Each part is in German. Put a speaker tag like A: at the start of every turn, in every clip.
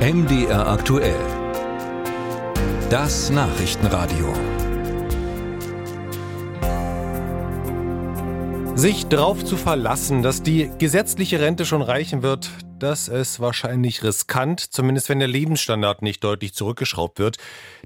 A: MDR aktuell. Das Nachrichtenradio.
B: Sich darauf zu verlassen, dass die gesetzliche Rente schon reichen wird, das ist wahrscheinlich riskant, zumindest wenn der Lebensstandard nicht deutlich zurückgeschraubt wird.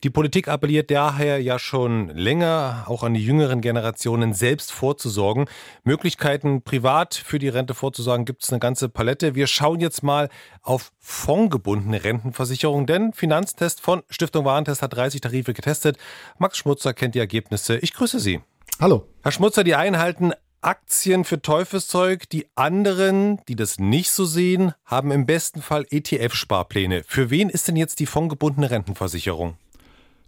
B: Die Politik appelliert daher ja schon länger, auch an die jüngeren Generationen selbst vorzusorgen. Möglichkeiten, privat für die Rente vorzusorgen, gibt es eine ganze Palette. Wir schauen jetzt mal auf fondgebundene Rentenversicherung, denn Finanztest von Stiftung Warentest hat 30 Tarife getestet. Max Schmutzer kennt die Ergebnisse. Ich grüße Sie.
C: Hallo.
B: Herr Schmutzer, die einen halten Aktien für Teufelszeug. Die anderen, die das nicht so sehen, haben im besten Fall ETF-Sparpläne. Für wen ist denn jetzt die fondgebundene Rentenversicherung?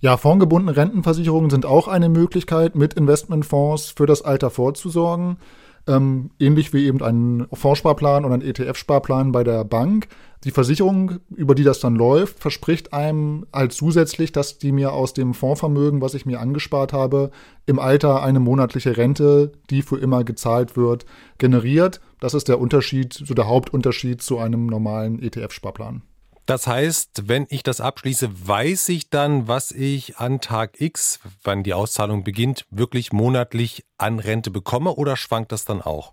C: Ja, fondgebundene Rentenversicherungen sind auch eine Möglichkeit, mit Investmentfonds für das Alter vorzusorgen ähm, ähnlich wie eben ein Fondssparplan oder ein ETF-Sparplan bei der Bank. Die Versicherung, über die das dann läuft, verspricht einem halt zusätzlich, dass die mir aus dem Fondsvermögen, was ich mir angespart habe, im Alter eine monatliche Rente, die für immer gezahlt wird, generiert. Das ist der Unterschied, so der Hauptunterschied zu einem normalen ETF-Sparplan.
B: Das heißt, wenn ich das abschließe, weiß ich dann, was ich an Tag X, wann die Auszahlung beginnt, wirklich monatlich an Rente bekomme oder schwankt das dann auch?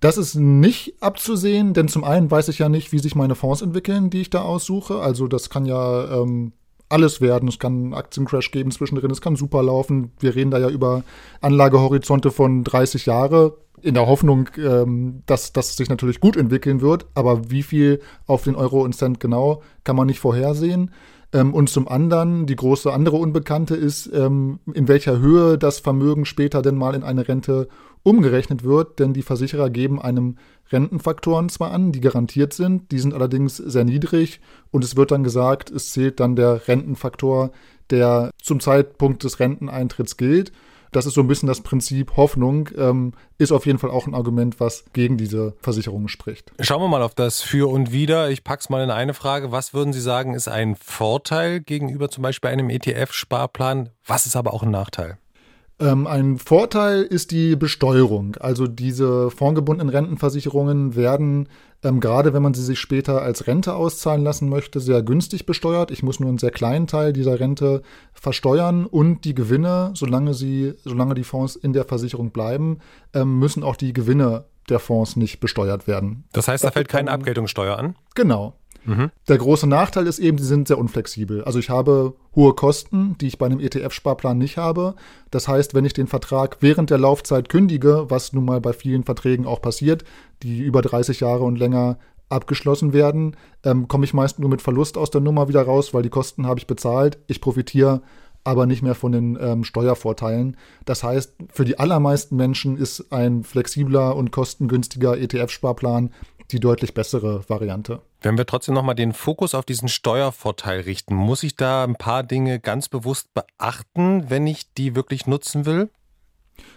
C: Das ist nicht abzusehen, denn zum einen weiß ich ja nicht, wie sich meine Fonds entwickeln, die ich da aussuche. Also das kann ja ähm, alles werden. Es kann Aktiencrash geben zwischendrin, es kann super laufen. Wir reden da ja über Anlagehorizonte von 30 Jahre in der Hoffnung, ähm, dass das sich natürlich gut entwickeln wird. Aber wie viel auf den Euro und Cent genau, kann man nicht vorhersehen. Ähm, und zum anderen, die große andere Unbekannte ist, ähm, in welcher Höhe das Vermögen später denn mal in eine Rente umgerechnet wird, denn die Versicherer geben einem Rentenfaktoren zwar an, die garantiert sind, die sind allerdings sehr niedrig und es wird dann gesagt, es zählt dann der Rentenfaktor, der zum Zeitpunkt des Renteneintritts gilt. Das ist so ein bisschen das Prinzip Hoffnung, ähm, ist auf jeden Fall auch ein Argument, was gegen diese Versicherungen spricht.
B: Schauen wir mal auf das Für und Wider. Ich pack's mal in eine Frage. Was würden Sie sagen, ist ein Vorteil gegenüber zum Beispiel einem ETF-Sparplan? Was ist aber auch ein Nachteil?
C: Ähm, ein Vorteil ist die Besteuerung. Also diese fondgebundenen Rentenversicherungen werden, ähm, gerade wenn man sie sich später als Rente auszahlen lassen möchte, sehr günstig besteuert. Ich muss nur einen sehr kleinen Teil dieser Rente versteuern und die Gewinne, solange sie, solange die Fonds in der Versicherung bleiben, ähm, müssen auch die Gewinne der Fonds nicht besteuert werden.
B: Das heißt, da fällt keine Abgeltungssteuer an?
C: Genau. Mhm. Der große Nachteil ist eben, sie sind sehr unflexibel. Also ich habe hohe Kosten, die ich bei einem ETF-Sparplan nicht habe. Das heißt, wenn ich den Vertrag während der Laufzeit kündige, was nun mal bei vielen Verträgen auch passiert, die über 30 Jahre und länger abgeschlossen werden, ähm, komme ich meist nur mit Verlust aus der Nummer wieder raus, weil die Kosten habe ich bezahlt. Ich profitiere aber nicht mehr von den ähm, Steuervorteilen. Das heißt, für die allermeisten Menschen ist ein flexibler und kostengünstiger ETF-Sparplan die deutlich bessere Variante.
B: Wenn wir trotzdem nochmal den Fokus auf diesen Steuervorteil richten, muss ich da ein paar Dinge ganz bewusst beachten, wenn ich die wirklich nutzen will?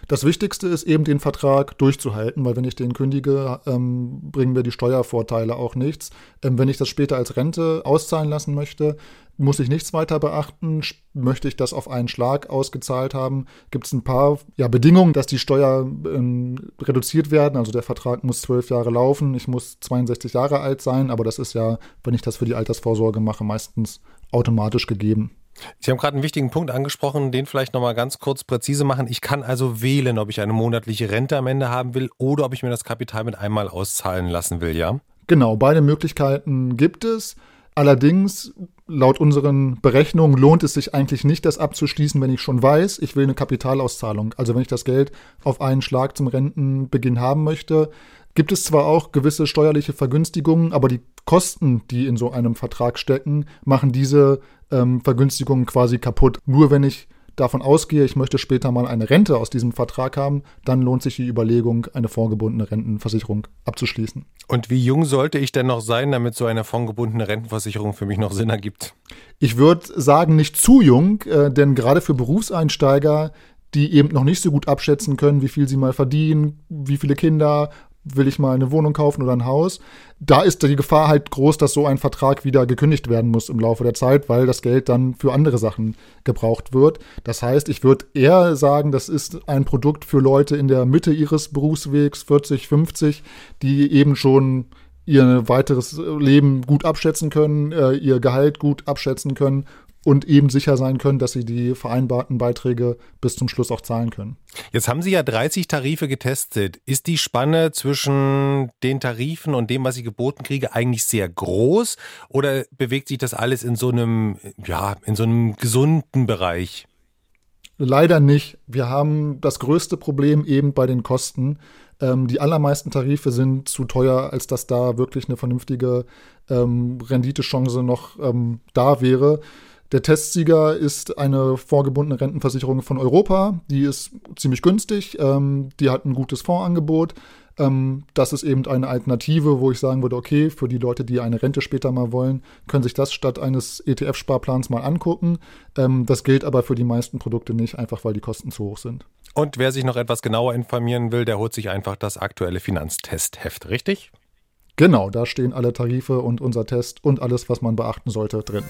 C: Das Wichtigste ist eben, den Vertrag durchzuhalten, weil wenn ich den kündige, ähm, bringen mir die Steuervorteile auch nichts. Ähm, wenn ich das später als Rente auszahlen lassen möchte, muss ich nichts weiter beachten. Möchte ich das auf einen Schlag ausgezahlt haben, gibt es ein paar ja, Bedingungen, dass die Steuer ähm, reduziert werden. Also der Vertrag muss zwölf Jahre laufen, ich muss 62 Jahre alt sein, aber das ist ja, wenn ich das für die Altersvorsorge mache, meistens automatisch gegeben.
B: Sie haben gerade einen wichtigen Punkt angesprochen, den vielleicht nochmal ganz kurz präzise machen. Ich kann also wählen, ob ich eine monatliche Rente am Ende haben will oder ob ich mir das Kapital mit einmal auszahlen lassen will, ja?
C: Genau, beide Möglichkeiten gibt es. Allerdings, laut unseren Berechnungen lohnt es sich eigentlich nicht, das abzuschließen, wenn ich schon weiß, ich will eine Kapitalauszahlung. Also wenn ich das Geld auf einen Schlag zum Rentenbeginn haben möchte, gibt es zwar auch gewisse steuerliche Vergünstigungen, aber die Kosten, die in so einem Vertrag stecken, machen diese ähm, Vergünstigungen quasi kaputt. Nur wenn ich davon ausgehe, ich möchte später mal eine Rente aus diesem Vertrag haben, dann lohnt sich die Überlegung, eine vorgebundene Rentenversicherung abzuschließen.
B: Und wie jung sollte ich denn noch sein, damit so eine fondgebundene Rentenversicherung für mich noch Sinn ergibt?
C: Ich würde sagen, nicht zu jung, äh, denn gerade für Berufseinsteiger, die eben noch nicht so gut abschätzen können, wie viel sie mal verdienen, wie viele Kinder, will ich mal eine Wohnung kaufen oder ein Haus. Da ist die Gefahr halt groß, dass so ein Vertrag wieder gekündigt werden muss im Laufe der Zeit, weil das Geld dann für andere Sachen gebraucht wird. Das heißt, ich würde eher sagen, das ist ein Produkt für Leute in der Mitte ihres Berufswegs, 40, 50, die eben schon ihr weiteres Leben gut abschätzen können, äh, ihr Gehalt gut abschätzen können und eben sicher sein können, dass sie die vereinbarten Beiträge bis zum Schluss auch zahlen können.
B: Jetzt haben Sie ja 30 Tarife getestet. Ist die Spanne zwischen den Tarifen und dem, was ich geboten kriege, eigentlich sehr groß oder bewegt sich das alles in so einem, ja, in so einem gesunden Bereich?
C: Leider nicht. Wir haben das größte Problem eben bei den Kosten. Ähm, die allermeisten Tarife sind zu teuer, als dass da wirklich eine vernünftige ähm, Renditechance noch ähm, da wäre. Der Testsieger ist eine vorgebundene Rentenversicherung von Europa. Die ist ziemlich günstig. Ähm, die hat ein gutes Fondsangebot. Ähm, das ist eben eine Alternative, wo ich sagen würde, okay, für die Leute, die eine Rente später mal wollen, können sich das statt eines ETF-Sparplans mal angucken. Ähm, das gilt aber für die meisten Produkte nicht, einfach weil die Kosten zu hoch sind.
B: Und wer sich noch etwas genauer informieren will, der holt sich einfach das aktuelle Finanztestheft, richtig?
C: Genau, da stehen alle Tarife und unser Test und alles, was man beachten sollte, drin.